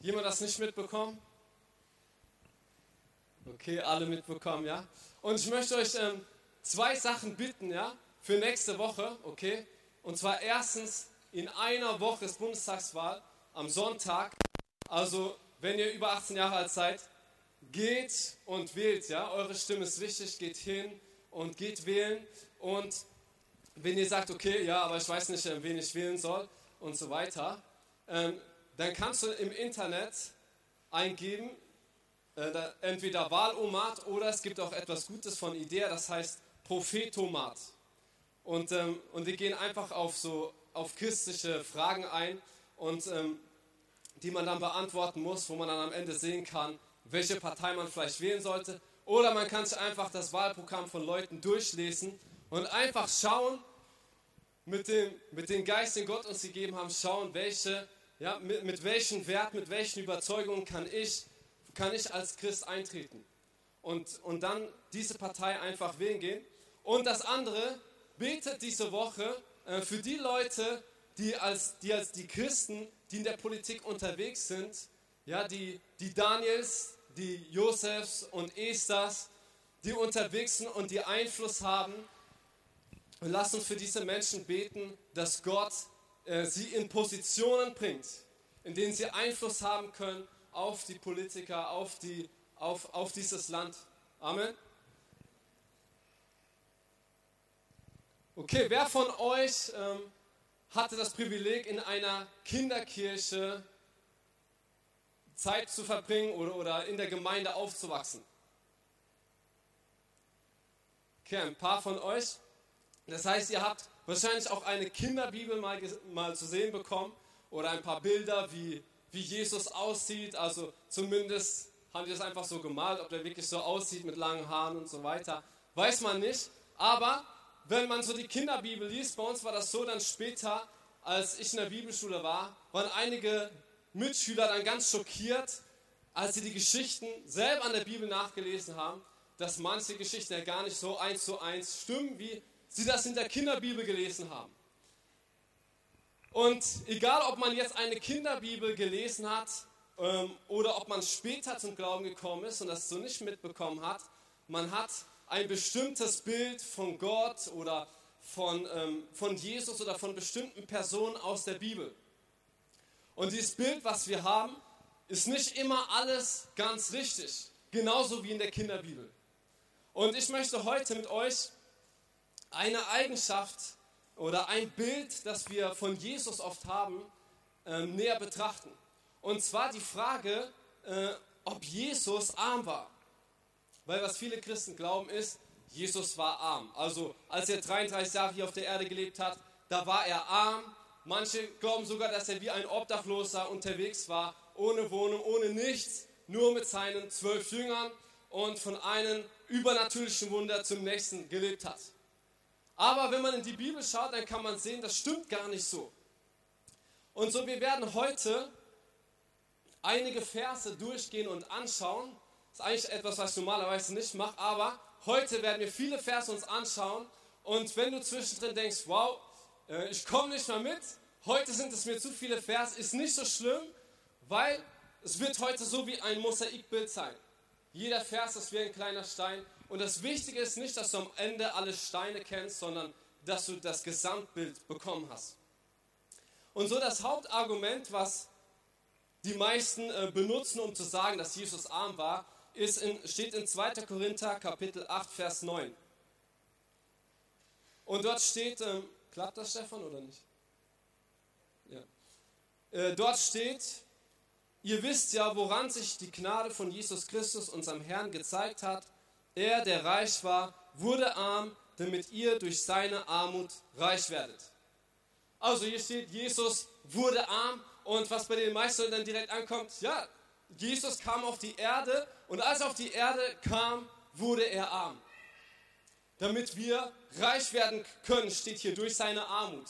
Jemand das nicht mitbekommen? Okay, alle mitbekommen, ja. Und ich möchte euch ähm, zwei Sachen bitten, ja, für nächste Woche, okay. Und zwar erstens in einer Woche ist Bundestagswahl am Sonntag. Also wenn ihr über 18 Jahre alt seid, geht und wählt, ja. Eure Stimme ist wichtig, geht hin und geht wählen. Und wenn ihr sagt, okay, ja, aber ich weiß nicht, äh, wen ich wählen soll und so weiter, ähm, dann kannst du im Internet eingeben, äh, entweder Wahlomat oder es gibt auch etwas Gutes von Idea, das heißt Prophetomat. Und, ähm, und wir gehen einfach auf so auf christliche Fragen ein und ähm, die man dann beantworten muss, wo man dann am Ende sehen kann, welche Partei man vielleicht wählen sollte. Oder man kann sich einfach das Wahlprogramm von Leuten durchlesen und einfach schauen, mit dem, mit dem Geist, den Gott uns gegeben hat, schauen, welche ja, mit, mit welchen Wert, mit welchen Überzeugungen kann ich, kann ich als Christ eintreten? Und, und dann diese Partei einfach wählen gehen. Und das andere, betet diese Woche äh, für die Leute, die als, die als die Christen, die in der Politik unterwegs sind, ja, die, die Daniels, die Josefs und Esthers, die unterwegs sind und die Einfluss haben. Und lasst uns für diese Menschen beten, dass Gott äh, sie in Positionen bringt, in denen sie Einfluss haben können auf die Politiker, auf, die, auf, auf dieses Land. Amen. Okay, wer von euch ähm, hatte das Privileg, in einer Kinderkirche Zeit zu verbringen oder, oder in der Gemeinde aufzuwachsen? Okay, ein paar von euch. Das heißt, ihr habt wahrscheinlich auch eine Kinderbibel mal, mal zu sehen bekommen oder ein paar Bilder, wie, wie Jesus aussieht. Also zumindest haben die das einfach so gemalt, ob der wirklich so aussieht mit langen Haaren und so weiter. Weiß man nicht. Aber wenn man so die Kinderbibel liest, bei uns war das so, dann später, als ich in der Bibelschule war, waren einige Mitschüler dann ganz schockiert, als sie die Geschichten selber an der Bibel nachgelesen haben, dass manche Geschichten ja gar nicht so eins zu eins stimmen, wie sie das in der Kinderbibel gelesen haben. Und egal, ob man jetzt eine Kinderbibel gelesen hat ähm, oder ob man später zum Glauben gekommen ist und das so nicht mitbekommen hat, man hat ein bestimmtes Bild von Gott oder von, ähm, von Jesus oder von bestimmten Personen aus der Bibel. Und dieses Bild, was wir haben, ist nicht immer alles ganz richtig, genauso wie in der Kinderbibel. Und ich möchte heute mit euch eine Eigenschaft oder ein Bild, das wir von Jesus oft haben, äh, näher betrachten. Und zwar die Frage, äh, ob Jesus arm war. Weil was viele Christen glauben ist, Jesus war arm. Also als er 33 Jahre hier auf der Erde gelebt hat, da war er arm. Manche glauben sogar, dass er wie ein Obdachloser unterwegs war, ohne Wohnung, ohne nichts, nur mit seinen zwölf Jüngern und von einem übernatürlichen Wunder zum nächsten gelebt hat. Aber wenn man in die Bibel schaut, dann kann man sehen, das stimmt gar nicht so. Und so, wir werden heute einige Verse durchgehen und anschauen. Das ist eigentlich etwas, was ich normalerweise nicht mache, aber heute werden wir viele Verse uns anschauen. Und wenn du zwischendrin denkst, wow, äh, ich komme nicht mehr mit, heute sind es mir zu viele Verse, ist nicht so schlimm, weil es wird heute so wie ein Mosaikbild sein. Jeder Vers ist wie ein kleiner Stein und das Wichtige ist nicht, dass du am Ende alle Steine kennst, sondern dass du das Gesamtbild bekommen hast. Und so das Hauptargument, was die meisten äh, benutzen, um zu sagen, dass Jesus arm war, ist in, steht in 2. Korinther Kapitel 8, Vers 9. Und dort steht, ähm, klappt das Stefan oder nicht? Ja. Äh, dort steht, ihr wisst ja, woran sich die Gnade von Jesus Christus, unserem Herrn, gezeigt hat er, der reich war, wurde arm, damit ihr durch seine Armut reich werdet. Also hier steht, Jesus wurde arm und was bei den meisten dann direkt ankommt, ja, Jesus kam auf die Erde und als er auf die Erde kam, wurde er arm. Damit wir reich werden können, steht hier durch seine Armut.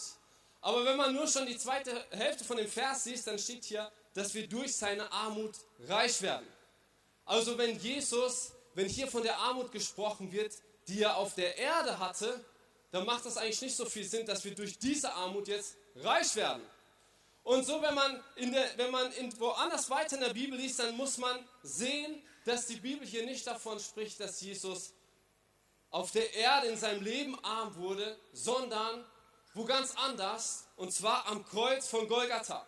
Aber wenn man nur schon die zweite Hälfte von dem Vers sieht, dann steht hier, dass wir durch seine Armut reich werden. Also wenn Jesus, wenn hier von der Armut gesprochen wird, die er auf der Erde hatte, dann macht das eigentlich nicht so viel Sinn, dass wir durch diese Armut jetzt reich werden. Und so, wenn man, in der, wenn man in, woanders weiter in der Bibel liest, dann muss man sehen, dass die Bibel hier nicht davon spricht, dass Jesus auf der Erde in seinem Leben arm wurde, sondern wo ganz anders, und zwar am Kreuz von Golgatha.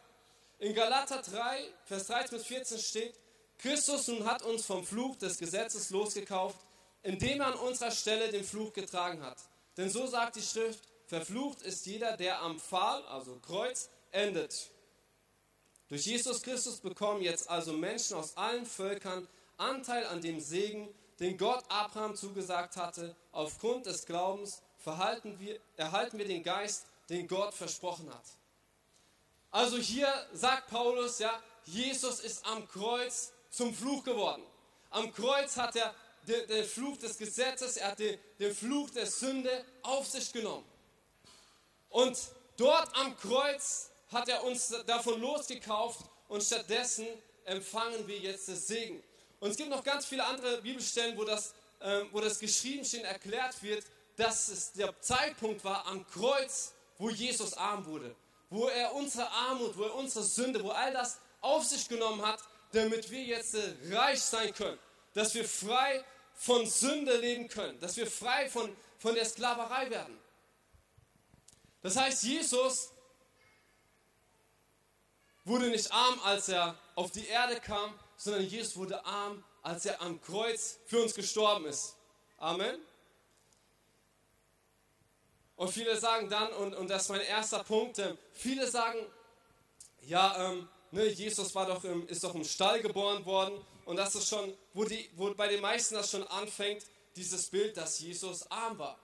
In Galater 3, Vers 13 bis 14 steht, Christus nun hat uns vom Fluch des Gesetzes losgekauft, indem er an unserer Stelle den Fluch getragen hat. Denn so sagt die Schrift, verflucht ist jeder, der am Pfahl, also Kreuz, endet. Durch Jesus Christus bekommen jetzt also Menschen aus allen Völkern Anteil an dem Segen, den Gott Abraham zugesagt hatte. Aufgrund des Glaubens wir, erhalten wir den Geist, den Gott versprochen hat. Also hier sagt Paulus, ja, Jesus ist am Kreuz zum Fluch geworden. Am Kreuz hat er den, den Fluch des Gesetzes, er hat den, den Fluch der Sünde auf sich genommen. Und dort am Kreuz hat er uns davon losgekauft und stattdessen empfangen wir jetzt das Segen. Und es gibt noch ganz viele andere Bibelstellen, wo das, ähm, wo das geschrieben steht, erklärt wird, dass es der Zeitpunkt war am Kreuz, wo Jesus arm wurde, wo er unsere Armut, wo er unsere Sünde, wo all das auf sich genommen hat, damit wir jetzt äh, reich sein können, dass wir frei von Sünde leben können, dass wir frei von, von der Sklaverei werden. Das heißt, Jesus wurde nicht arm, als er auf die Erde kam, sondern Jesus wurde arm, als er am Kreuz für uns gestorben ist. Amen. Und viele sagen dann, und, und das ist mein erster Punkt, äh, viele sagen, ja, ähm, ne, Jesus war doch im, ist doch im Stall geboren worden. Und das ist schon, wo, die, wo bei den meisten das schon anfängt, dieses Bild, dass Jesus arm war.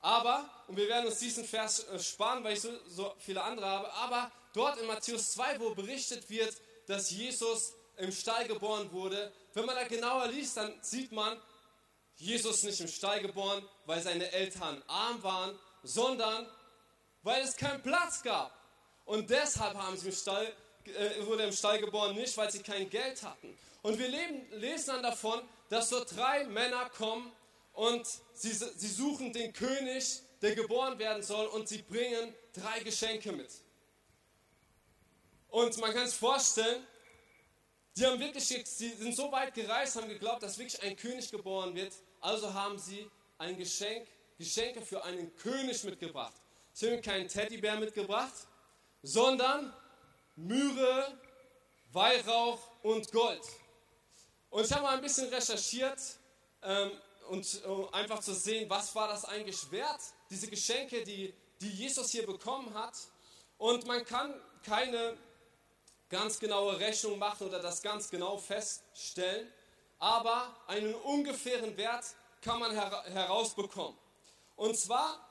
Aber, und wir werden uns diesen Vers äh, sparen, weil ich so, so viele andere habe, aber dort in Matthäus 2, wo berichtet wird, dass Jesus im Stall geboren wurde, wenn man da genauer liest, dann sieht man, Jesus nicht im Stall geboren, weil seine Eltern arm waren, sondern weil es keinen Platz gab. Und deshalb haben sie im Stall, äh, wurde im Stall geboren, nicht weil sie kein Geld hatten. Und wir leben, lesen dann davon, dass so drei Männer kommen und sie, sie suchen den König, der geboren werden soll, und sie bringen drei Geschenke mit. Und man kann sich vorstellen, die haben wirklich, sie sind so weit gereist, haben geglaubt, dass wirklich ein König geboren wird. Also haben sie ein Geschenk, Geschenke für einen König mitgebracht. Sie haben keinen Teddybär mitgebracht, sondern Myrrhe, Weihrauch und Gold. Und ich habe mal ein bisschen recherchiert ähm, und um einfach zu sehen, was war das eigentlich wert, diese Geschenke, die, die Jesus hier bekommen hat. Und man kann keine ganz genaue Rechnung machen oder das ganz genau feststellen, aber einen ungefähren Wert kann man her herausbekommen. Und zwar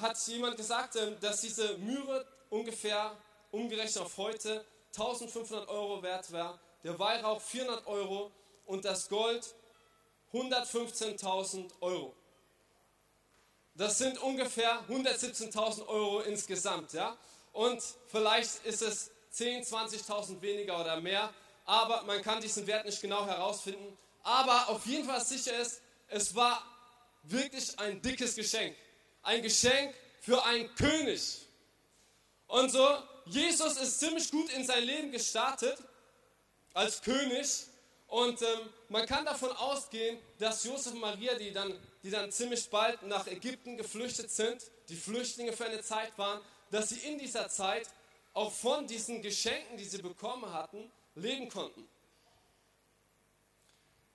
hat jemand gesagt, ähm, dass diese Mühre ungefähr umgerechnet auf heute 1500 Euro wert war, der Weihrauch 400 Euro und das Gold 115.000 Euro. Das sind ungefähr 117.000 Euro insgesamt, ja. Und vielleicht ist es 10, 20.000 weniger oder mehr, aber man kann diesen Wert nicht genau herausfinden. Aber auf jeden Fall sicher ist, es war wirklich ein dickes Geschenk. Ein Geschenk für einen König. Und so, Jesus ist ziemlich gut in sein Leben gestartet als König und ähm, man kann davon ausgehen, dass Josef und Maria, die dann, die dann ziemlich bald nach Ägypten geflüchtet sind, die Flüchtlinge für eine Zeit waren, dass sie in dieser Zeit auch von diesen Geschenken, die sie bekommen hatten, leben konnten.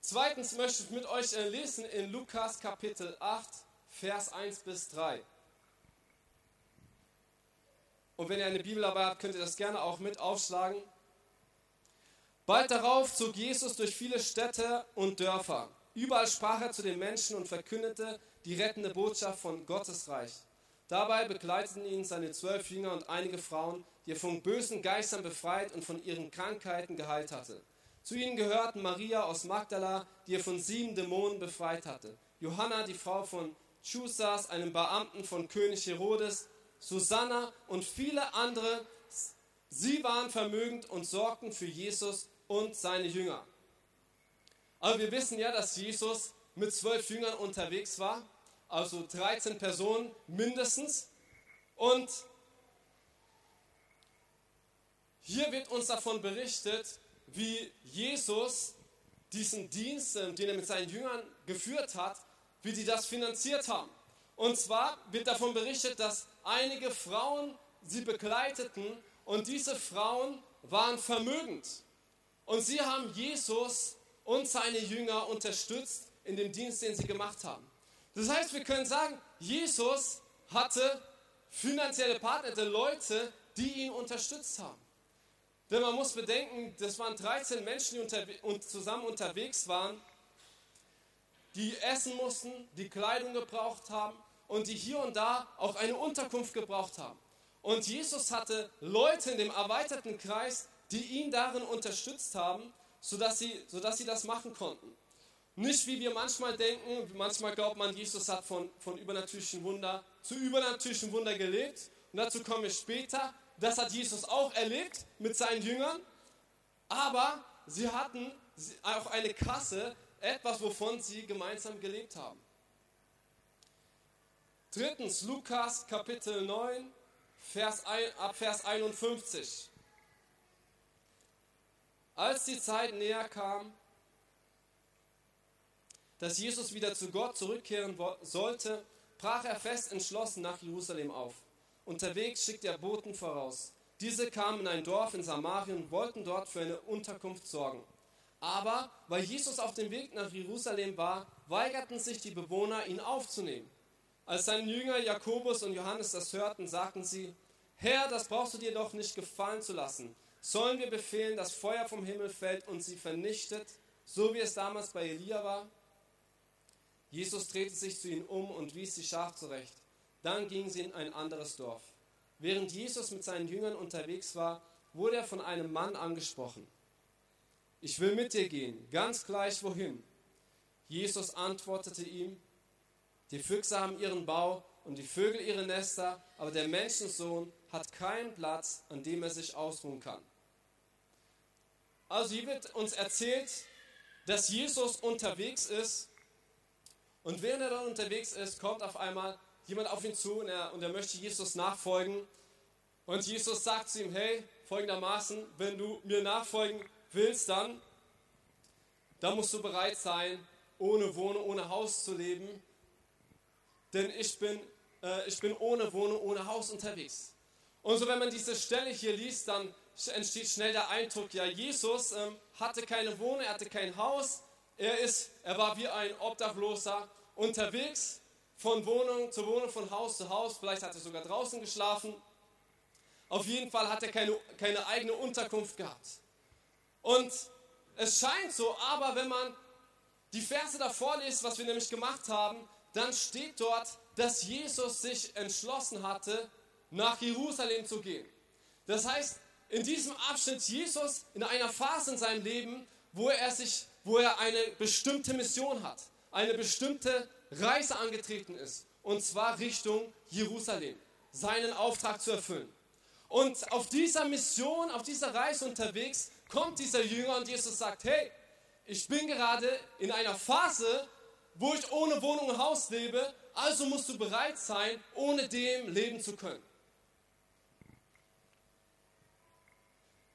Zweitens möchte ich mit euch äh, lesen in Lukas Kapitel 8, Vers 1 bis 3. Und wenn ihr eine Bibel dabei habt, könnt ihr das gerne auch mit aufschlagen. Bald darauf zog Jesus durch viele Städte und Dörfer. Überall sprach er zu den Menschen und verkündete die rettende Botschaft von Gottes Reich. Dabei begleiteten ihn seine zwölf Jünger und einige Frauen, die er von bösen Geistern befreit und von ihren Krankheiten geheilt hatte. Zu ihnen gehörten Maria aus Magdala, die er von sieben Dämonen befreit hatte, Johanna, die Frau von Chusas, einem Beamten von König Herodes, Susanna und viele andere. Sie waren vermögend und sorgten für Jesus und seine Jünger. Aber wir wissen ja, dass Jesus mit zwölf Jüngern unterwegs war, also 13 Personen mindestens. Und hier wird uns davon berichtet, wie Jesus diesen Dienst, den er mit seinen Jüngern geführt hat, wie die das finanziert haben. Und zwar wird davon berichtet, dass einige Frauen sie begleiteten und diese Frauen waren vermögend. Und sie haben Jesus und seine Jünger unterstützt in dem Dienst, den sie gemacht haben. Das heißt, wir können sagen, Jesus hatte finanzielle Partner, Leute, die ihn unterstützt haben. Denn man muss bedenken, das waren 13 Menschen, die unterwe und zusammen unterwegs waren, die essen mussten, die Kleidung gebraucht haben und die hier und da auch eine Unterkunft gebraucht haben. Und Jesus hatte Leute in dem erweiterten Kreis, die ihn darin unterstützt haben, sodass sie, sodass sie das machen konnten. Nicht wie wir manchmal denken, manchmal glaubt man, Jesus hat von, von übernatürlichen Wunder zu übernatürlichen Wunder gelebt. Und dazu komme ich später. Das hat Jesus auch erlebt mit seinen Jüngern. Aber sie hatten auch eine Kasse, etwas, wovon sie gemeinsam gelebt haben. Drittens, Lukas Kapitel 9, Vers, ab Vers 51. Als die Zeit näher kam, dass Jesus wieder zu Gott zurückkehren sollte, brach er fest entschlossen nach Jerusalem auf. Unterwegs schickte er Boten voraus. Diese kamen in ein Dorf in Samarien und wollten dort für eine Unterkunft sorgen. Aber weil Jesus auf dem Weg nach Jerusalem war, weigerten sich die Bewohner, ihn aufzunehmen. Als seine Jünger Jakobus und Johannes das hörten, sagten sie, Herr, das brauchst du dir doch nicht gefallen zu lassen. Sollen wir befehlen, dass Feuer vom Himmel fällt und sie vernichtet, so wie es damals bei Elia war? Jesus drehte sich zu ihnen um und wies sie scharf zurecht. Dann gingen sie in ein anderes Dorf. Während Jesus mit seinen Jüngern unterwegs war, wurde er von einem Mann angesprochen. Ich will mit dir gehen, ganz gleich wohin. Jesus antwortete ihm, die Füchse haben ihren Bau und die Vögel ihre Nester, aber der Menschensohn hat keinen Platz, an dem er sich ausruhen kann. Also hier wird uns erzählt, dass Jesus unterwegs ist und während er dann unterwegs ist, kommt auf einmal jemand auf ihn zu und er, und er möchte Jesus nachfolgen. Und Jesus sagt zu ihm, hey, folgendermaßen, wenn du mir nachfolgen willst, dann, dann musst du bereit sein, ohne Wohnung, ohne Haus zu leben. Denn ich bin, äh, ich bin ohne Wohnung, ohne Haus unterwegs. Und so, wenn man diese Stelle hier liest, dann entsteht schnell der Eindruck, ja, Jesus ähm, hatte keine Wohnung, er hatte kein Haus, er, ist, er war wie ein Obdachloser unterwegs, von Wohnung zu Wohnung, von Haus zu Haus. Vielleicht hat er sogar draußen geschlafen. Auf jeden Fall hat er keine, keine eigene Unterkunft gehabt. Und es scheint so, aber wenn man die Verse davor liest, was wir nämlich gemacht haben, dann steht dort, dass Jesus sich entschlossen hatte, nach Jerusalem zu gehen. Das heißt, in diesem Abschnitt Jesus in einer Phase in seinem Leben, wo er sich, wo er eine bestimmte Mission hat, eine bestimmte Reise angetreten ist, und zwar Richtung Jerusalem, seinen Auftrag zu erfüllen. Und auf dieser Mission, auf dieser Reise unterwegs, kommt dieser Jünger und Jesus sagt, hey, ich bin gerade in einer Phase, wo ich ohne Wohnung und Haus lebe, also musst du bereit sein, ohne dem leben zu können.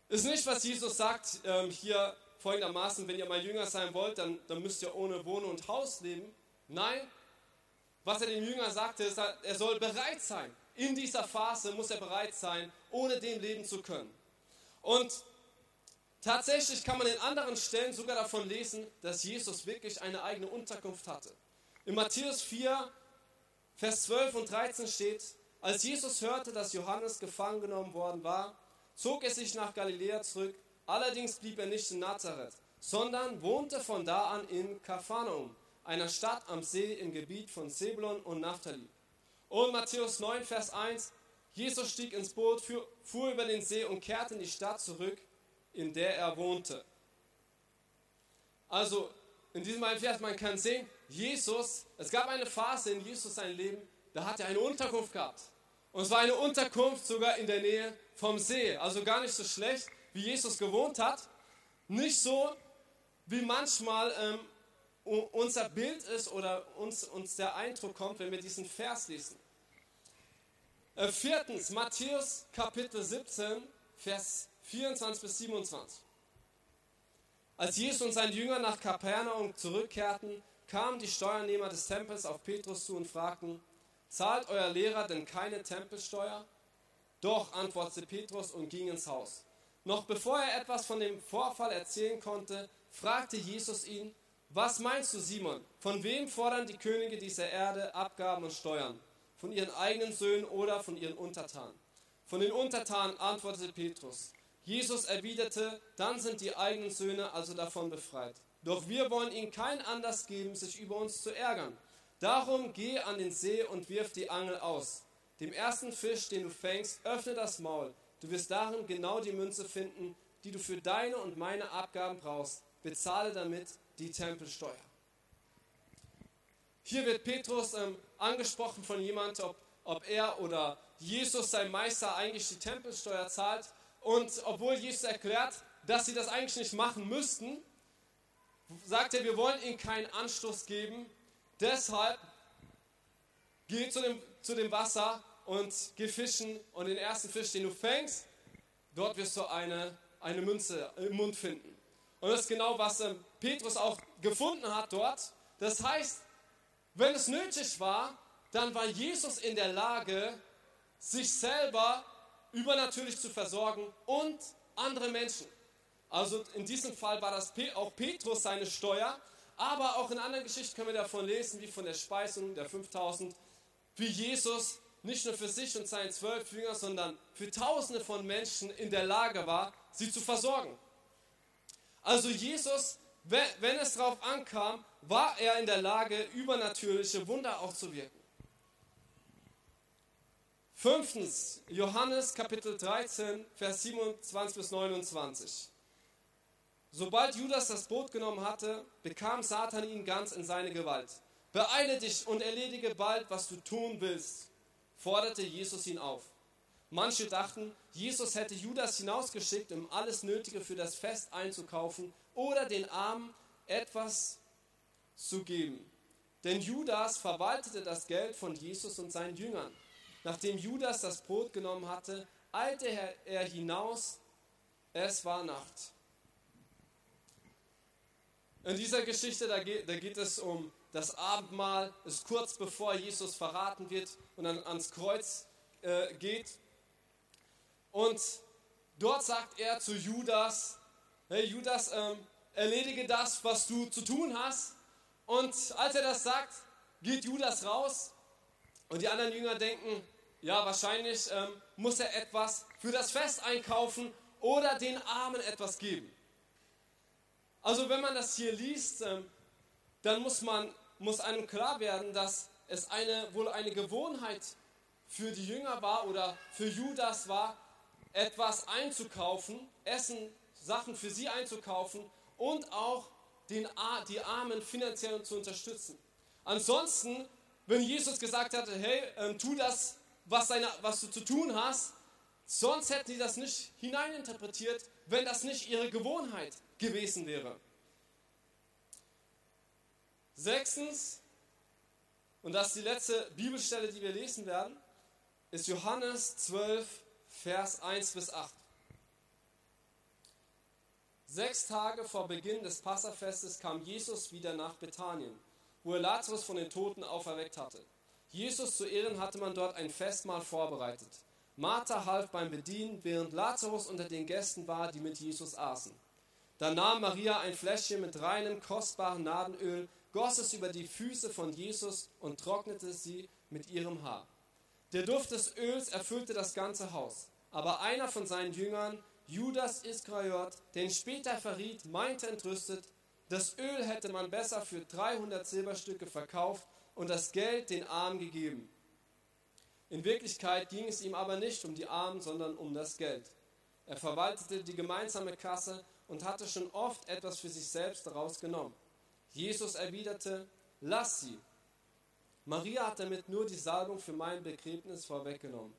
Ist nicht, was Jesus sagt ähm, hier folgendermaßen, wenn ihr mein Jünger sein wollt, dann, dann müsst ihr ohne Wohnung und Haus leben. Nein, was er dem Jünger sagte, ist, er soll bereit sein. In dieser Phase muss er bereit sein, ohne dem leben zu können. Und tatsächlich kann man in anderen Stellen sogar davon lesen, dass Jesus wirklich eine eigene Unterkunft hatte. In Matthäus 4, Vers 12 und 13 steht, als Jesus hörte, dass Johannes gefangen genommen worden war, zog er sich nach Galiläa zurück Allerdings blieb er nicht in Nazareth, sondern wohnte von da an in Kapharnaum, einer Stadt am See im Gebiet von Zebulon und Naphtali. Und Matthäus 9, Vers 1, Jesus stieg ins Boot, fuhr über den See und kehrte in die Stadt zurück, in der er wohnte. Also in diesem einen Vers, man kann sehen, Jesus, es gab eine Phase in Jesus sein Leben, da hat er eine Unterkunft gehabt. Und es war eine Unterkunft sogar in der Nähe vom See. Also gar nicht so schlecht, wie Jesus gewohnt hat. Nicht so, wie manchmal ähm, unser Bild ist oder uns, uns der Eindruck kommt, wenn wir diesen Vers lesen. Äh, viertens, Matthäus Kapitel 17, Vers 24 bis 27. Als Jesus und sein Jünger nach Kapernaum zurückkehrten, kamen die Steuernehmer des Tempels auf Petrus zu und fragten, zahlt euer Lehrer denn keine Tempelsteuer? Doch, antwortete Petrus und ging ins Haus. Noch bevor er etwas von dem Vorfall erzählen konnte, fragte Jesus ihn, was meinst du, Simon? Von wem fordern die Könige dieser Erde Abgaben und Steuern? Von ihren eigenen Söhnen oder von ihren Untertanen? Von den Untertanen antwortete Petrus. Jesus erwiderte, dann sind die eigenen Söhne also davon befreit. Doch wir wollen ihnen keinen Anlass geben, sich über uns zu ärgern. Darum geh an den See und wirf die Angel aus. Dem ersten Fisch, den du fängst, öffne das Maul. Du wirst darin genau die Münze finden, die du für deine und meine Abgaben brauchst. Bezahle damit die Tempelsteuer. Hier wird Petrus ähm, angesprochen von jemandem, ob, ob er oder Jesus, sein Meister, eigentlich die Tempelsteuer zahlt. Und obwohl Jesus erklärt, dass sie das eigentlich nicht machen müssten, sagt er, wir wollen ihnen keinen Anstoß geben. Deshalb geh zu dem, zu dem Wasser und geh fischen und den ersten Fisch, den du fängst, dort wirst du eine, eine Münze im Mund finden. Und das ist genau, was ähm, Petrus auch gefunden hat dort. Das heißt, wenn es nötig war, dann war Jesus in der Lage, sich selber übernatürlich zu versorgen und andere Menschen. Also in diesem Fall war das auch Petrus seine Steuer, aber auch in anderen Geschichten können wir davon lesen, wie von der Speisung der 5000, wie Jesus nicht nur für sich und seine zwölf Jünger, sondern für Tausende von Menschen in der Lage war, sie zu versorgen. Also Jesus, wenn es darauf ankam, war er in der Lage, übernatürliche Wunder auch zu wirken. Fünftens, Johannes Kapitel 13, Vers 27 bis 29. Sobald Judas das Boot genommen hatte, bekam Satan ihn ganz in seine Gewalt. Beeile dich und erledige bald, was du tun willst, forderte Jesus ihn auf. Manche dachten, Jesus hätte Judas hinausgeschickt, um alles Nötige für das Fest einzukaufen oder den Armen etwas zu geben. Denn Judas verwaltete das Geld von Jesus und seinen Jüngern. Nachdem Judas das Brot genommen hatte, eilte er hinaus. Es war Nacht. In dieser Geschichte, da geht, da geht es um das Abendmahl, ist kurz bevor Jesus verraten wird und dann ans Kreuz äh, geht. Und dort sagt er zu Judas, hey Judas, ähm, erledige das, was du zu tun hast. Und als er das sagt, geht Judas raus und die anderen Jünger denken, ja, wahrscheinlich ähm, muss er etwas für das Fest einkaufen oder den Armen etwas geben. Also wenn man das hier liest, ähm, dann muss, man, muss einem klar werden, dass es eine, wohl eine Gewohnheit für die Jünger war oder für Judas war, etwas einzukaufen, Essen, Sachen für sie einzukaufen und auch den, die Armen finanziell zu unterstützen. Ansonsten, wenn Jesus gesagt hatte, hey, ähm, tu das was, seine, was du zu tun hast. Sonst hätten sie das nicht hineininterpretiert, wenn das nicht ihre Gewohnheit gewesen wäre. Sechstens, und das ist die letzte Bibelstelle, die wir lesen werden, ist Johannes 12, Vers 1 bis 8. Sechs Tage vor Beginn des Passafestes kam Jesus wieder nach Bethanien, wo er Lazarus von den Toten auferweckt hatte. Jesus zu Ehren hatte man dort ein Festmahl vorbereitet. Martha half beim Bedienen, während Lazarus unter den Gästen war, die mit Jesus aßen. Dann nahm Maria ein Fläschchen mit reinem, kostbaren Nadenöl, goss es über die Füße von Jesus und trocknete sie mit ihrem Haar. Der Duft des Öls erfüllte das ganze Haus. Aber einer von seinen Jüngern, Judas Iskariot, den später verriet, meinte entrüstet, das Öl hätte man besser für 300 Silberstücke verkauft und das Geld den Armen gegeben. In Wirklichkeit ging es ihm aber nicht um die Armen, sondern um das Geld. Er verwaltete die gemeinsame Kasse und hatte schon oft etwas für sich selbst daraus genommen. Jesus erwiderte, lass sie. Maria hat damit nur die Salbung für mein Begräbnis vorweggenommen.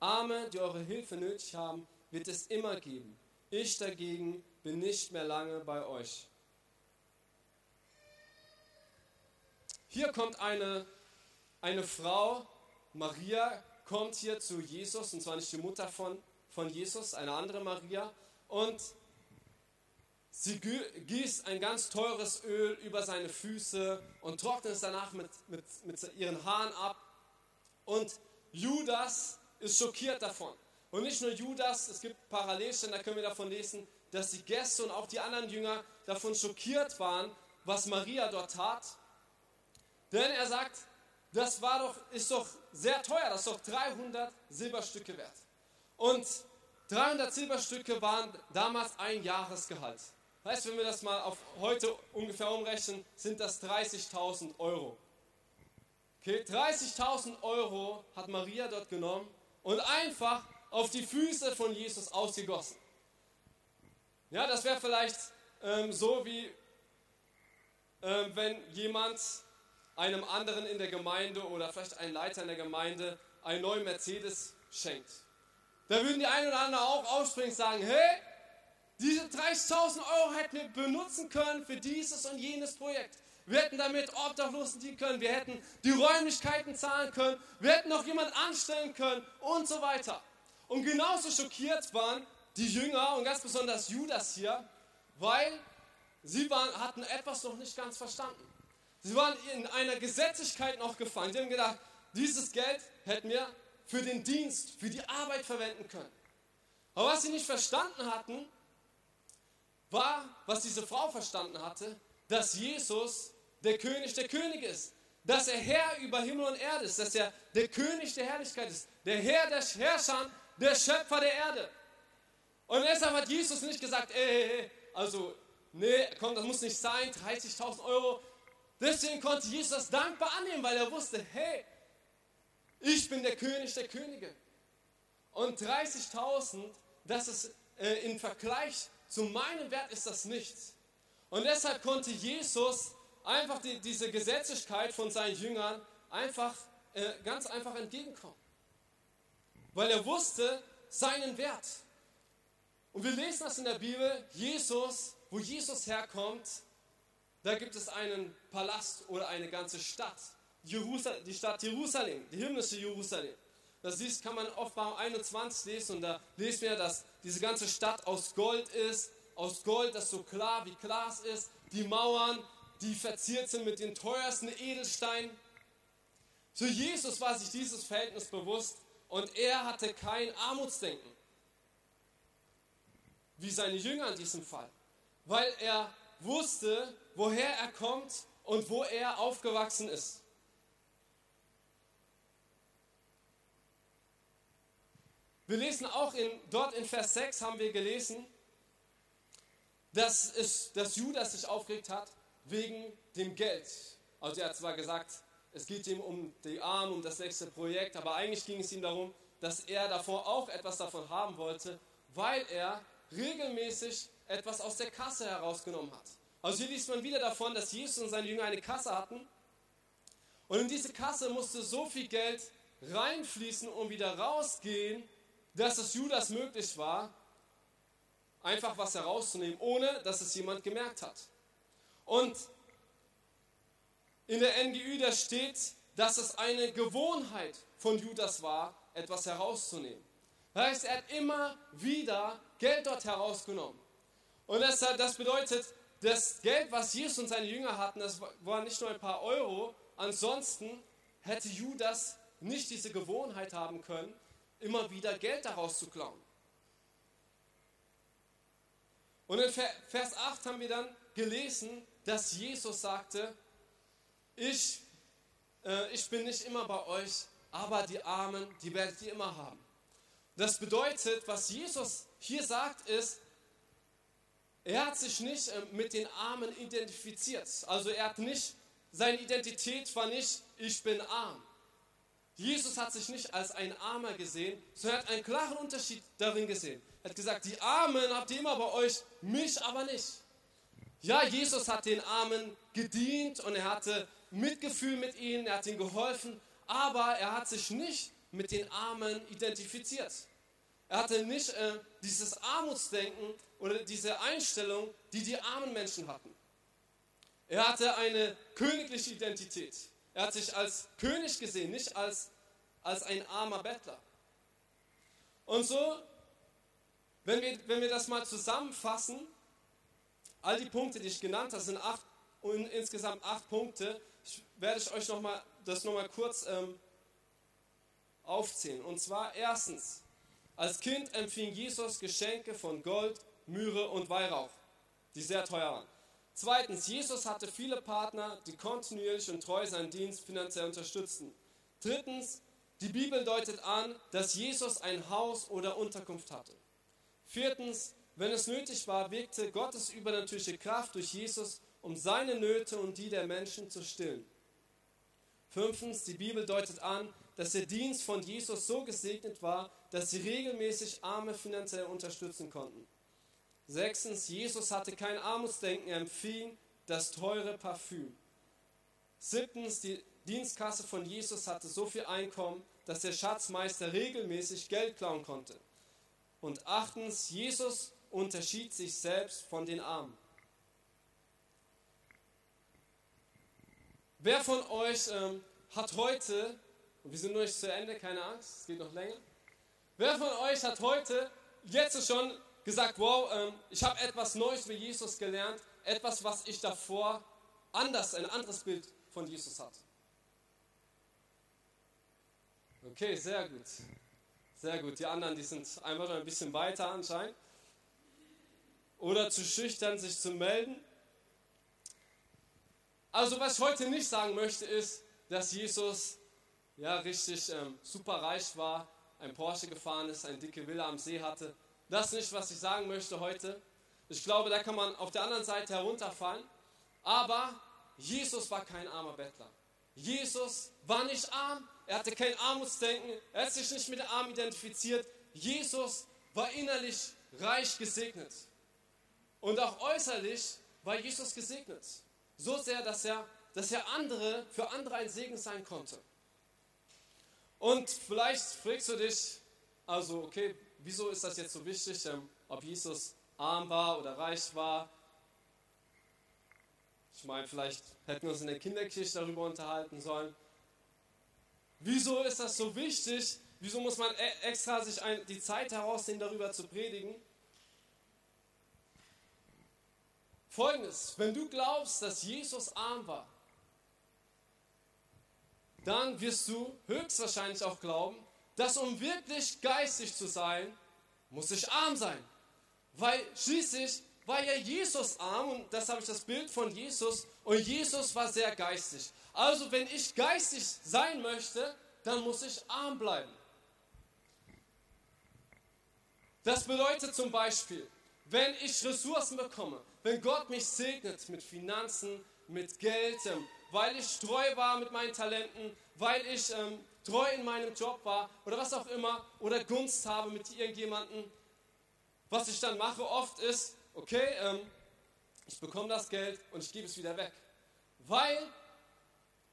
Arme, die eure Hilfe nötig haben, wird es immer geben. Ich dagegen bin nicht mehr lange bei euch. Hier kommt eine, eine Frau, Maria, kommt hier zu Jesus, und zwar nicht die Mutter von, von Jesus, eine andere Maria, und sie gießt ein ganz teures Öl über seine Füße und trocknet es danach mit, mit, mit ihren Haaren ab. Und Judas ist schockiert davon. Und nicht nur Judas, es gibt Parallelstellen, da können wir davon lesen, dass die Gäste und auch die anderen Jünger davon schockiert waren, was Maria dort tat. Denn er sagt, das war doch, ist doch sehr teuer, das ist doch 300 Silberstücke wert. Und 300 Silberstücke waren damals ein Jahresgehalt. Heißt, wenn wir das mal auf heute ungefähr umrechnen, sind das 30.000 Euro. Okay, 30.000 Euro hat Maria dort genommen und einfach auf die Füße von Jesus ausgegossen. Ja, das wäre vielleicht ähm, so wie ähm, wenn jemand einem anderen in der Gemeinde oder vielleicht ein Leiter in der Gemeinde einen neuen Mercedes schenkt. Da würden die einen oder anderen auch aufspringen und sagen, hey, diese 30.000 Euro hätten wir benutzen können für dieses und jenes Projekt. Wir hätten damit Obdachlosen dienen können, wir hätten die Räumlichkeiten zahlen können, wir hätten noch jemand anstellen können und so weiter. Und genauso schockiert waren die Jünger und ganz besonders Judas hier, weil sie waren, hatten etwas noch nicht ganz verstanden. Sie waren in einer Gesetzlichkeit noch gefangen. Sie haben gedacht, dieses Geld hätten wir für den Dienst, für die Arbeit verwenden können. Aber was sie nicht verstanden hatten, war, was diese Frau verstanden hatte, dass Jesus der König der Könige ist. Dass er Herr über Himmel und Erde ist. Dass er der König der Herrlichkeit ist. Der Herr der Herrscher, der Schöpfer der Erde. Und deshalb hat Jesus nicht gesagt, ey, also, nee, komm, das muss nicht sein, 30.000 Euro, Deswegen konnte Jesus das dankbar annehmen, weil er wusste, hey, ich bin der König der Könige. Und 30.000, das ist äh, im Vergleich zu meinem Wert ist das nichts. Und deshalb konnte Jesus einfach die, diese Gesetzlichkeit von seinen Jüngern einfach äh, ganz einfach entgegenkommen. Weil er wusste seinen Wert. Und wir lesen das in der Bibel, Jesus, wo Jesus herkommt, da gibt es einen Palast oder eine ganze Stadt. Die Stadt Jerusalem, die himmlische Jerusalem. Das siehst, kann man oft bei 21 lesen und da lesen wir, dass diese ganze Stadt aus Gold ist, aus Gold, das so klar wie Glas ist. Die Mauern, die verziert sind mit den teuersten Edelsteinen. Zu Jesus war sich dieses Verhältnis bewusst und er hatte kein Armutsdenken, wie seine Jünger in diesem Fall, weil er wusste, woher er kommt und wo er aufgewachsen ist. Wir lesen auch in, dort in Vers 6 haben wir gelesen, dass, es, dass Judas sich aufgeregt hat wegen dem Geld. Also er hat zwar gesagt, es geht ihm um die Armen, um das nächste Projekt, aber eigentlich ging es ihm darum, dass er davor auch etwas davon haben wollte, weil er regelmäßig etwas aus der Kasse herausgenommen hat. Also hier liest man wieder davon, dass Jesus und seine Jünger eine Kasse hatten. Und in diese Kasse musste so viel Geld reinfließen und wieder rausgehen, dass es Judas möglich war, einfach was herauszunehmen, ohne dass es jemand gemerkt hat. Und in der NGÜ, da steht, dass es eine Gewohnheit von Judas war, etwas herauszunehmen. Das heißt, er hat immer wieder Geld dort herausgenommen. Und das, das bedeutet, das Geld, was Jesus und seine Jünger hatten, das waren nicht nur ein paar Euro. Ansonsten hätte Judas nicht diese Gewohnheit haben können, immer wieder Geld daraus zu klauen. Und in Vers 8 haben wir dann gelesen, dass Jesus sagte, ich, äh, ich bin nicht immer bei euch, aber die Armen, die werdet ihr immer haben. Das bedeutet, was Jesus hier sagt, ist, er hat sich nicht äh, mit den Armen identifiziert. Also er hat nicht, seine Identität war nicht, ich bin arm. Jesus hat sich nicht als ein Armer gesehen, sondern er hat einen klaren Unterschied darin gesehen. Er hat gesagt, die Armen habt ihr immer bei euch, mich aber nicht. Ja, Jesus hat den Armen gedient und er hatte Mitgefühl mit ihnen, er hat ihnen geholfen, aber er hat sich nicht mit den Armen identifiziert. Er hatte nicht äh, dieses Armutsdenken oder diese Einstellung, die die armen Menschen hatten. Er hatte eine königliche Identität. Er hat sich als König gesehen, nicht als, als ein armer Bettler. Und so, wenn wir, wenn wir das mal zusammenfassen, all die Punkte, die ich genannt habe, sind acht, insgesamt acht Punkte, ich, werde ich euch noch mal, das nochmal kurz ähm, aufzählen. Und zwar erstens, als Kind empfing Jesus Geschenke von Gold, Myrrhe und Weihrauch, die sehr teuer waren. Zweitens, Jesus hatte viele Partner, die kontinuierlich und treu seinen Dienst finanziell unterstützten. Drittens, die Bibel deutet an, dass Jesus ein Haus oder Unterkunft hatte. Viertens, wenn es nötig war, wirkte Gottes übernatürliche Kraft durch Jesus, um seine Nöte und die der Menschen zu stillen. Fünftens, die Bibel deutet an, dass der Dienst von Jesus so gesegnet war, dass sie regelmäßig Arme finanziell unterstützen konnten. Sechstens, Jesus hatte kein Armutsdenken, er empfing das teure Parfüm. Siebtens, die Dienstkasse von Jesus hatte so viel Einkommen, dass der Schatzmeister regelmäßig Geld klauen konnte. Und achtens, Jesus unterschied sich selbst von den Armen. Wer von euch ähm, hat heute, und wir sind noch nicht zu Ende, keine Angst, es geht noch länger. Wer von euch hat heute jetzt schon gesagt, wow, ähm, ich habe etwas Neues über Jesus gelernt, etwas, was ich davor anders, ein anderes Bild von Jesus hatte. Okay, sehr gut. Sehr gut. Die anderen, die sind einfach noch ein bisschen weiter anscheinend. Oder zu schüchtern, sich zu melden. Also, was ich heute nicht sagen möchte, ist, dass Jesus ja richtig ähm, super reich war, ein Porsche gefahren ist, eine dicke Villa am See hatte. Das ist nicht, was ich sagen möchte heute. Ich glaube, da kann man auf der anderen Seite herunterfallen. Aber Jesus war kein armer Bettler. Jesus war nicht arm, er hatte kein Armutsdenken, er hat sich nicht mit der Arm identifiziert. Jesus war innerlich reich gesegnet. Und auch äußerlich war Jesus gesegnet. So sehr, dass er, dass er andere, für andere ein Segen sein konnte. Und vielleicht fragst du dich, also okay, wieso ist das jetzt so wichtig, ob Jesus arm war oder reich war? Ich meine, vielleicht hätten wir uns in der Kinderkirche darüber unterhalten sollen. Wieso ist das so wichtig? Wieso muss man e-, extra sich die Zeit herausnehmen, darüber zu predigen? Folgendes, wenn du glaubst, dass Jesus arm war, dann wirst du höchstwahrscheinlich auch glauben, dass um wirklich geistig zu sein, muss ich arm sein. Weil schließlich war ja Jesus arm und das habe ich das Bild von Jesus und Jesus war sehr geistig. Also wenn ich geistig sein möchte, dann muss ich arm bleiben. Das bedeutet zum Beispiel, wenn ich Ressourcen bekomme, wenn Gott mich segnet mit Finanzen, mit Geld, weil ich treu war mit meinen Talenten, weil ich ähm, treu in meinem Job war oder was auch immer oder Gunst habe mit irgendjemandem. Was ich dann mache oft ist, okay, ähm, ich bekomme das Geld und ich gebe es wieder weg. Weil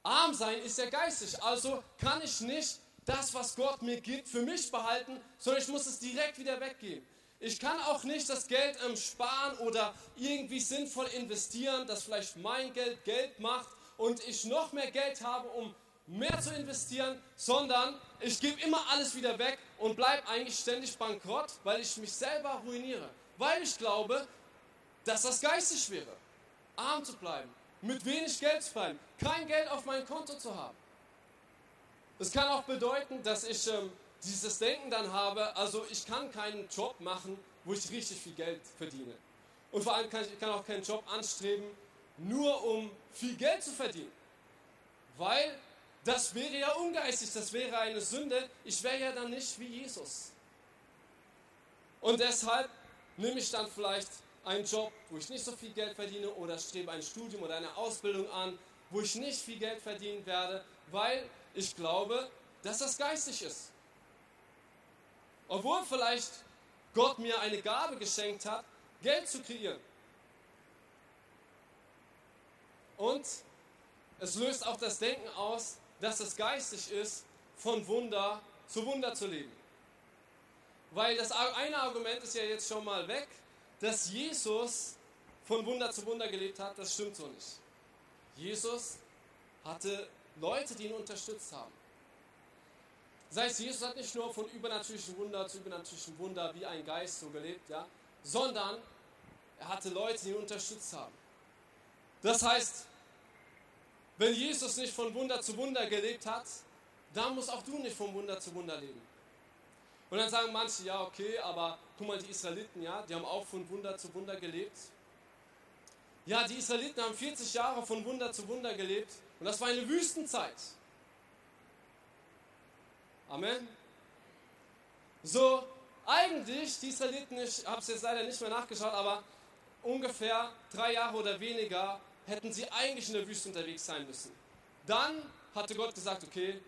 arm sein ist ja geistig. Also kann ich nicht das, was Gott mir gibt, für mich behalten, sondern ich muss es direkt wieder weggeben. Ich kann auch nicht das Geld ähm, sparen oder irgendwie sinnvoll investieren, dass vielleicht mein Geld Geld macht und ich noch mehr Geld habe, um mehr zu investieren, sondern ich gebe immer alles wieder weg und bleibe eigentlich ständig bankrott, weil ich mich selber ruiniere. Weil ich glaube, dass das geistig wäre, arm zu bleiben, mit wenig Geld zu bleiben, kein Geld auf meinem Konto zu haben. Es kann auch bedeuten, dass ich ähm, dieses Denken dann habe, also ich kann keinen Job machen, wo ich richtig viel Geld verdiene. Und vor allem kann ich kann auch keinen Job anstreben, nur um viel Geld zu verdienen. Weil das wäre ja ungeistig, das wäre eine Sünde. Ich wäre ja dann nicht wie Jesus. Und deshalb nehme ich dann vielleicht einen Job, wo ich nicht so viel Geld verdiene oder strebe ein Studium oder eine Ausbildung an, wo ich nicht viel Geld verdienen werde, weil ich glaube, dass das geistig ist. Obwohl vielleicht Gott mir eine Gabe geschenkt hat, Geld zu kreieren. Und es löst auch das Denken aus, dass es geistig ist, von Wunder zu Wunder zu leben. Weil das eine Argument ist ja jetzt schon mal weg, dass Jesus von Wunder zu Wunder gelebt hat, das stimmt so nicht. Jesus hatte Leute, die ihn unterstützt haben. Das heißt, Jesus hat nicht nur von übernatürlichen Wunder zu übernatürlichen Wunder wie ein Geist so gelebt, ja, sondern er hatte Leute, die ihn unterstützt haben. Das heißt, wenn Jesus nicht von Wunder zu Wunder gelebt hat, dann musst auch du nicht von Wunder zu Wunder leben. Und dann sagen manche, ja, okay, aber guck mal, die Israeliten, ja, die haben auch von Wunder zu Wunder gelebt. Ja, die Israeliten haben 40 Jahre von Wunder zu Wunder gelebt und das war eine Wüstenzeit. Amen. So, eigentlich, die Israeliten, ich habe es jetzt leider nicht mehr nachgeschaut, aber ungefähr drei Jahre oder weniger hätten sie eigentlich in der Wüste unterwegs sein müssen. Dann hatte Gott gesagt, okay,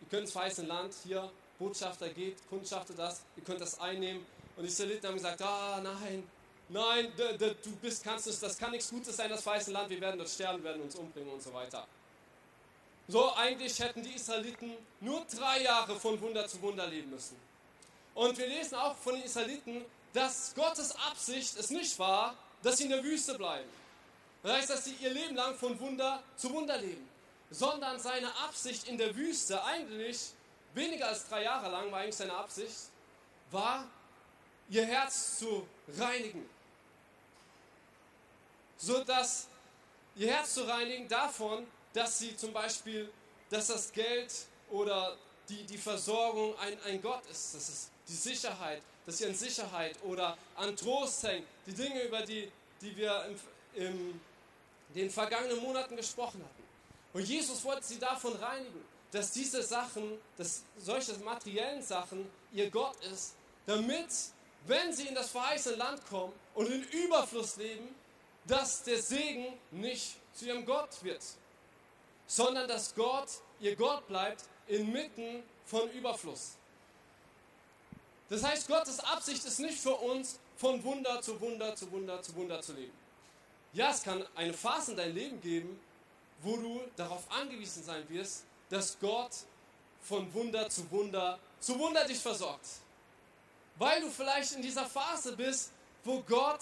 ihr könnt ins verheißene Land, hier, Botschafter geht, kundschaftet das, ihr könnt das einnehmen. Und die Israeliten haben gesagt, ah nein, nein, du bist, kannst es, das kann nichts Gutes sein, das verheißene Land, wir werden dort sterben, werden uns umbringen und so weiter. So, eigentlich hätten die Israeliten nur drei Jahre von Wunder zu Wunder leben müssen. Und wir lesen auch von den Israeliten, dass Gottes Absicht es nicht war, dass sie in der Wüste bleiben. Das heißt, dass sie ihr Leben lang von Wunder zu Wunder leben. Sondern seine Absicht in der Wüste, eigentlich weniger als drei Jahre lang war eigentlich seine Absicht, war, ihr Herz zu reinigen. So dass ihr Herz zu reinigen davon, dass sie zum Beispiel, dass das Geld oder die, die Versorgung ein, ein Gott ist. Das ist die Sicherheit, dass sie an Sicherheit oder an Trost hängt. Die Dinge, über die, die wir in im, den vergangenen Monaten gesprochen hatten. Und Jesus wollte sie davon reinigen, dass diese Sachen, dass solche materiellen Sachen ihr Gott ist, damit, wenn sie in das verheißene Land kommen und in Überfluss leben, dass der Segen nicht zu ihrem Gott wird sondern dass Gott ihr Gott bleibt inmitten von Überfluss. Das heißt, Gottes Absicht ist nicht für uns, von Wunder zu Wunder zu Wunder zu Wunder zu leben. Ja, es kann eine Phase in deinem Leben geben, wo du darauf angewiesen sein wirst, dass Gott von Wunder zu Wunder zu Wunder dich versorgt. Weil du vielleicht in dieser Phase bist, wo Gott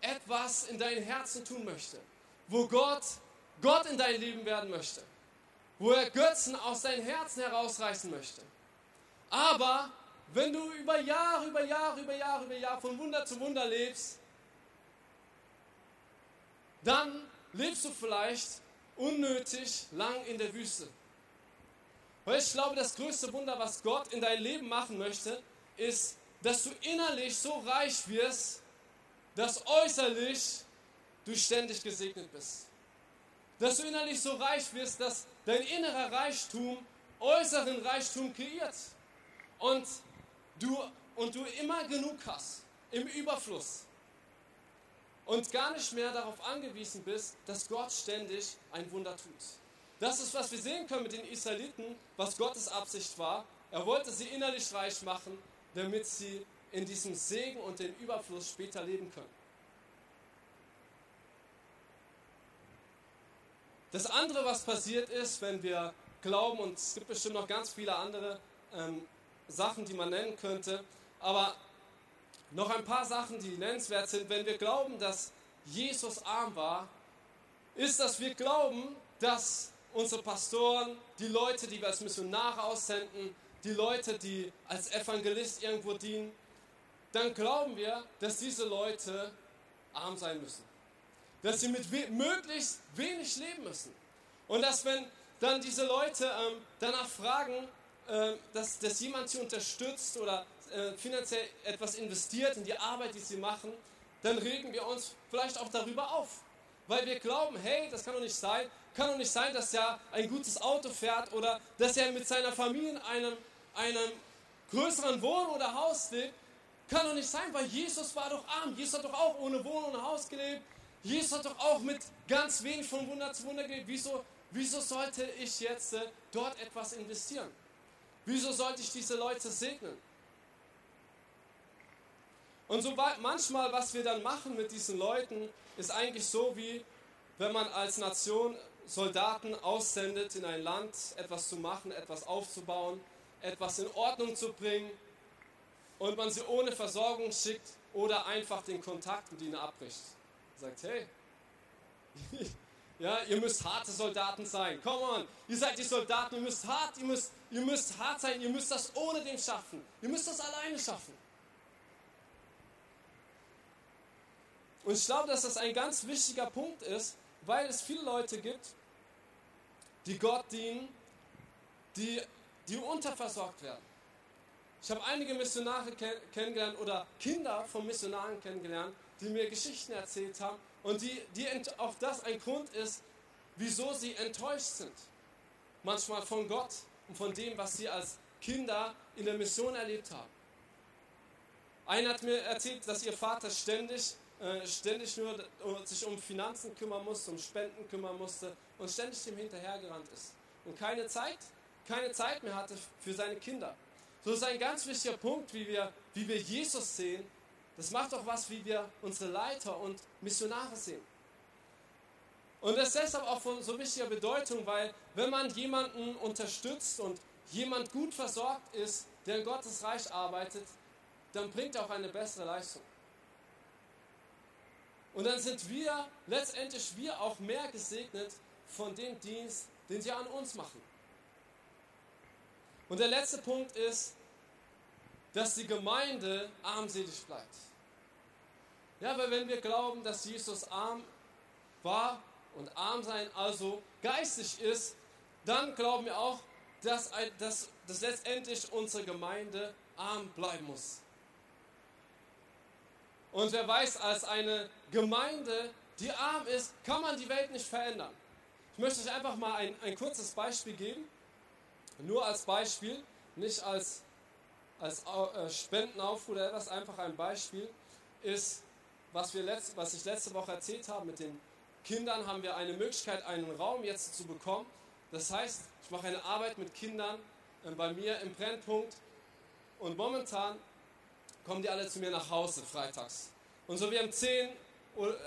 etwas in dein Herzen tun möchte. Wo Gott Gott in dein Leben werden möchte, wo er Götzen aus deinem Herzen herausreißen möchte. Aber wenn du über Jahre, über Jahre, über Jahre, über Jahre von Wunder zu Wunder lebst, dann lebst du vielleicht unnötig lang in der Wüste. Weil ich glaube, das größte Wunder, was Gott in dein Leben machen möchte, ist, dass du innerlich so reich wirst, dass äußerlich du ständig gesegnet bist. Dass du innerlich so reich wirst, dass dein innerer Reichtum äußeren Reichtum kreiert. Und du, und du immer genug hast, im Überfluss. Und gar nicht mehr darauf angewiesen bist, dass Gott ständig ein Wunder tut. Das ist, was wir sehen können mit den Israeliten, was Gottes Absicht war. Er wollte sie innerlich reich machen, damit sie in diesem Segen und dem Überfluss später leben können. Das andere, was passiert ist, wenn wir glauben, und es gibt bestimmt noch ganz viele andere ähm, Sachen, die man nennen könnte, aber noch ein paar Sachen, die nennenswert sind, wenn wir glauben, dass Jesus arm war, ist, dass wir glauben, dass unsere Pastoren, die Leute, die wir als Missionare aussenden, die Leute, die als Evangelist irgendwo dienen, dann glauben wir, dass diese Leute arm sein müssen dass sie mit we möglichst wenig leben müssen. Und dass wenn dann diese Leute ähm, danach fragen, äh, dass, dass jemand sie unterstützt oder äh, finanziell etwas investiert in die Arbeit, die sie machen, dann regen wir uns vielleicht auch darüber auf. Weil wir glauben, hey, das kann doch nicht sein. Kann doch nicht sein, dass er ein gutes Auto fährt oder dass er mit seiner Familie in einem, einem größeren Wohn- oder Haus lebt. Kann doch nicht sein, weil Jesus war doch arm. Jesus hat doch auch ohne Wohnung und Haus gelebt. Jesus hat doch auch mit ganz wenig von Wunder zu Wunder gelebt. Wieso, wieso sollte ich jetzt äh, dort etwas investieren? Wieso sollte ich diese Leute segnen? Und so manchmal, was wir dann machen mit diesen Leuten, ist eigentlich so wie, wenn man als Nation Soldaten aussendet in ein Land, etwas zu machen, etwas aufzubauen, etwas in Ordnung zu bringen und man sie ohne Versorgung schickt oder einfach den Kontakt mit ihnen abbricht. Sagt, hey, ja, ihr müsst harte Soldaten sein. Come on, ihr seid die Soldaten, ihr müsst hart, ihr müsst, ihr müsst hart sein, ihr müsst das ohne den schaffen. Ihr müsst das alleine schaffen. Und ich glaube, dass das ein ganz wichtiger Punkt ist, weil es viele Leute gibt, die Gott dienen, die, die unterversorgt werden. Ich habe einige Missionare kennengelernt oder Kinder von Missionaren kennengelernt, die mir Geschichten erzählt haben und die, die auch das ein Grund ist, wieso sie enttäuscht sind. Manchmal von Gott und von dem, was sie als Kinder in der Mission erlebt haben. Einer hat mir erzählt, dass ihr Vater ständig äh, ständig nur sich um Finanzen kümmern musste, um Spenden kümmern musste und ständig dem hinterhergerannt ist. Und keine Zeit, keine Zeit mehr hatte für seine Kinder. So ist ein ganz wichtiger Punkt, wie wir, wie wir Jesus sehen. Das macht auch was, wie wir unsere Leiter und Missionare sehen. Und das ist deshalb auch von so wichtiger Bedeutung, weil wenn man jemanden unterstützt und jemand gut versorgt ist, der in Gottes Reich arbeitet, dann bringt er auch eine bessere Leistung. Und dann sind wir, letztendlich wir auch mehr gesegnet von dem Dienst, den sie an uns machen. Und der letzte Punkt ist, dass die Gemeinde armselig bleibt. Ja, weil wenn wir glauben, dass Jesus arm war und arm sein also geistig ist, dann glauben wir auch, dass, dass, dass letztendlich unsere Gemeinde arm bleiben muss. Und wer weiß, als eine Gemeinde, die arm ist, kann man die Welt nicht verändern. Ich möchte euch einfach mal ein, ein kurzes Beispiel geben. Nur als Beispiel, nicht als, als äh, Spendenaufruf oder etwas, einfach ein Beispiel, ist, was, wir letzt, was ich letzte Woche erzählt habe mit den Kindern, haben wir eine Möglichkeit, einen Raum jetzt zu bekommen. Das heißt, ich mache eine Arbeit mit Kindern äh, bei mir im Brennpunkt und momentan kommen die alle zu mir nach Hause freitags. Und so, wir haben zehn,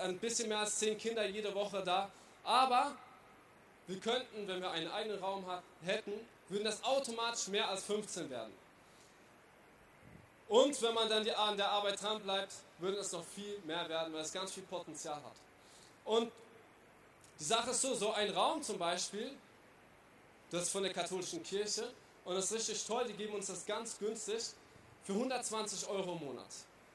ein bisschen mehr als zehn Kinder jede Woche da. Aber wir könnten, wenn wir einen eigenen Raum hätten, würden das automatisch mehr als 15 werden. Und wenn man dann die, an der Arbeit dran bleibt, würde es noch viel mehr werden, weil es ganz viel Potenzial hat. Und die Sache ist so, so ein Raum zum Beispiel, das ist von der katholischen Kirche und das ist richtig toll, die geben uns das ganz günstig für 120 Euro im Monat.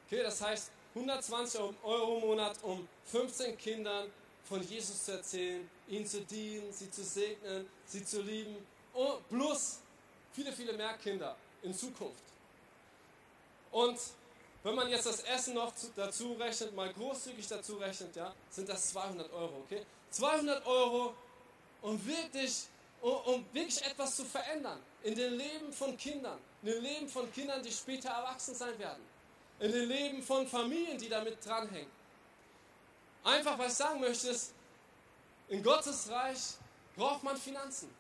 Okay, das heißt 120 Euro im Monat, um 15 Kindern von Jesus zu erzählen, ihnen zu dienen, sie zu segnen, sie zu lieben. Und plus viele, viele mehr Kinder in Zukunft. Und wenn man jetzt das Essen noch dazu rechnet, mal großzügig dazu rechnet, ja, sind das 200 Euro, okay? 200 Euro, um wirklich, um, um wirklich etwas zu verändern in dem Leben von Kindern in dem Leben von Kindern, die später erwachsen sein werden, in dem Leben von Familien, die damit dranhängen. Einfach, was ich sagen möchte, ist, in Gottes Reich braucht man Finanzen.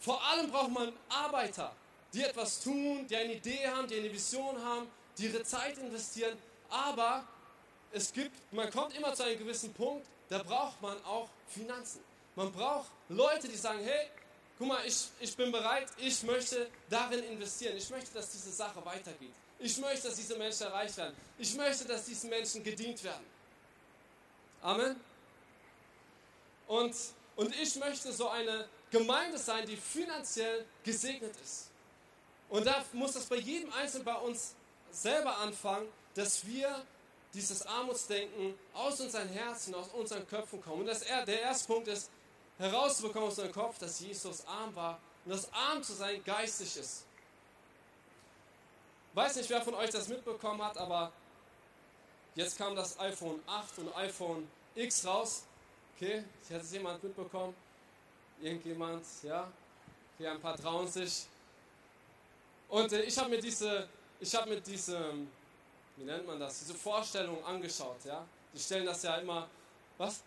Vor allem braucht man Arbeiter, die etwas tun, die eine Idee haben, die eine Vision haben, die ihre Zeit investieren. Aber es gibt, man kommt immer zu einem gewissen Punkt, da braucht man auch Finanzen. Man braucht Leute, die sagen, hey, guck mal, ich, ich bin bereit, ich möchte darin investieren. Ich möchte, dass diese Sache weitergeht. Ich möchte, dass diese Menschen erreicht werden. Ich möchte, dass diesen Menschen gedient werden. Amen. Und, und ich möchte so eine Gemeinde sein, die finanziell gesegnet ist. Und da muss das bei jedem Einzelnen bei uns selber anfangen, dass wir dieses Armutsdenken aus unseren Herzen, aus unseren Köpfen kommen. Und das, der erste Punkt ist, herauszubekommen aus deinem Kopf, dass Jesus arm war und dass arm zu sein geistig ist. Weiß nicht, wer von euch das mitbekommen hat, aber jetzt kam das iPhone 8 und iPhone X raus. Okay, hat es jemand mitbekommen? Irgendjemand, ja? Okay, ein paar trauen sich. Und äh, ich habe mir diese, ich habe mir diese, wie nennt man das, diese Vorstellung angeschaut, ja? Die stellen das ja immer, was?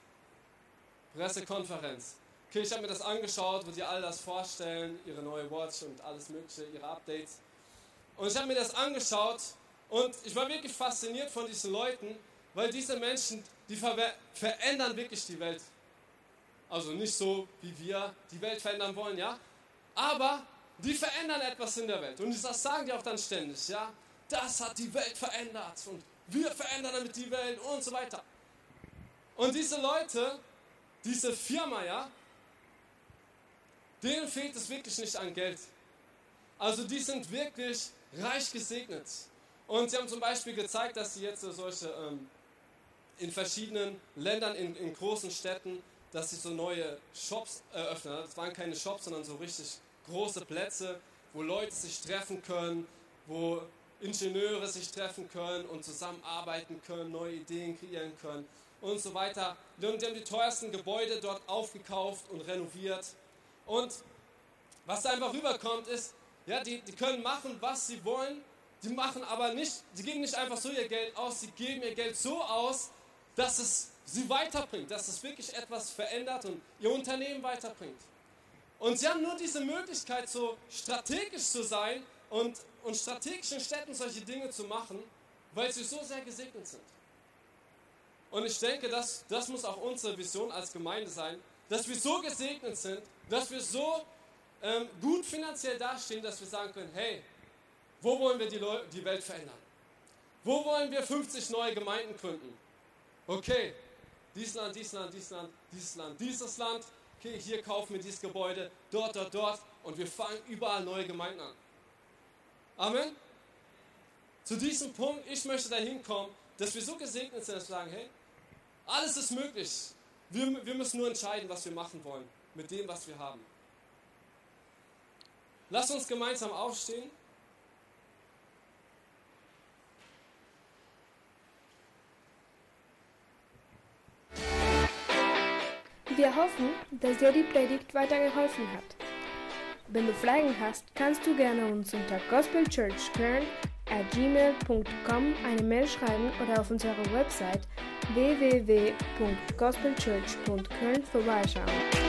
Pressekonferenz. Okay, ich habe mir das angeschaut, wo die all das vorstellen, ihre neue Watch und alles mögliche, ihre Updates. Und ich habe mir das angeschaut und ich war wirklich fasziniert von diesen Leuten, weil diese Menschen, die ver verändern wirklich die Welt. Also nicht so, wie wir die Welt verändern wollen, ja. Aber die verändern etwas in der Welt. Und das sagen die auch dann ständig, ja. Das hat die Welt verändert und wir verändern damit die Welt und so weiter. Und diese Leute, diese Firma, ja, denen fehlt es wirklich nicht an Geld. Also die sind wirklich reich gesegnet. Und sie haben zum Beispiel gezeigt, dass sie jetzt solche ähm, in verschiedenen Ländern, in, in, großen Städten, dass sie so neue Shops eröffnen. Das waren keine Shops, sondern so richtig große Plätze, wo Leute sich treffen können, wo Ingenieure sich treffen können und zusammenarbeiten können, neue Ideen kreieren können und so weiter. Und die haben die teuersten Gebäude dort aufgekauft und renoviert. Und was da einfach rüberkommt, ist, ja, die, die können machen, was sie wollen, die machen aber nicht, sie geben nicht einfach so ihr Geld aus, sie geben ihr Geld so aus, dass es sie weiterbringt, dass es wirklich etwas verändert und ihr Unternehmen weiterbringt. Und sie haben nur diese Möglichkeit, so strategisch zu sein und, und strategischen Städten solche Dinge zu machen, weil sie so sehr gesegnet sind. Und ich denke, das, das muss auch unsere Vision als Gemeinde sein, dass wir so gesegnet sind, dass wir so ähm, gut finanziell dastehen, dass wir sagen können, hey, wo wollen wir die, Leu die Welt verändern? Wo wollen wir 50 neue Gemeinden gründen? Okay, dieses Land, dieses Land, dieses Land, dieses Land, dieses Land. Okay, hier kaufen wir dieses Gebäude, dort, dort, dort. Und wir fangen überall neue Gemeinden an. Amen. Zu diesem Punkt, ich möchte dahin kommen, dass wir so gesegnet sind, dass wir sagen, hey, alles ist möglich. Wir, wir müssen nur entscheiden, was wir machen wollen mit dem, was wir haben. Lass uns gemeinsam aufstehen. Wir hoffen, dass dir die Predigt weitergeholfen hat. Wenn du Fragen hast, kannst du gerne uns unter gospelchurchkern at gmail.com eine Mail schreiben oder auf unserer Website www.gospelchurch.köln vorbeischauen.